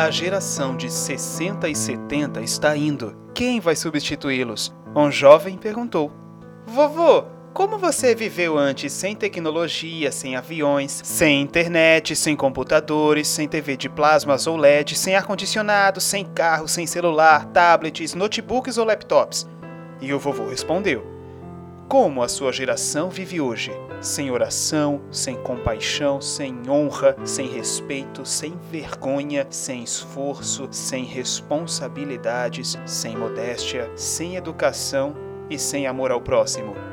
A geração de 60 e 70 está indo. Quem vai substituí-los? Um jovem perguntou. Vovô, como você viveu antes sem tecnologia, sem aviões, sem internet, sem computadores, sem TV de plasmas ou LED, sem ar-condicionado, sem carro, sem celular, tablets, notebooks ou laptops? E o vovô respondeu: Como a sua geração vive hoje? Sem oração, sem compaixão, sem honra, sem respeito, sem vergonha, sem esforço, sem responsabilidades, sem modéstia, sem educação e sem amor ao próximo.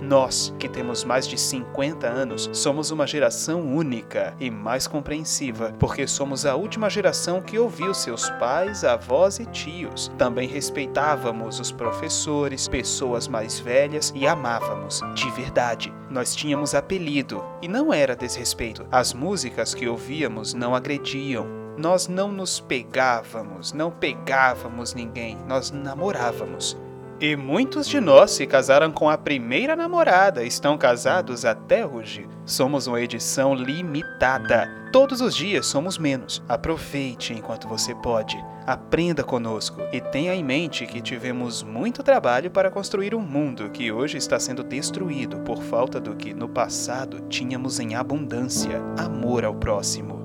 Nós, que temos mais de 50 anos, somos uma geração única e mais compreensiva, porque somos a última geração que ouviu seus pais, avós e tios. Também respeitávamos os professores, pessoas mais velhas e amávamos, de verdade. Nós tínhamos apelido, e não era desrespeito. As músicas que ouvíamos não agrediam, nós não nos pegávamos, não pegávamos ninguém, nós namorávamos. E muitos de nós se casaram com a primeira namorada, estão casados até hoje. Somos uma edição limitada. Todos os dias somos menos. Aproveite enquanto você pode. Aprenda conosco e tenha em mente que tivemos muito trabalho para construir um mundo que hoje está sendo destruído por falta do que no passado tínhamos em abundância: amor ao próximo.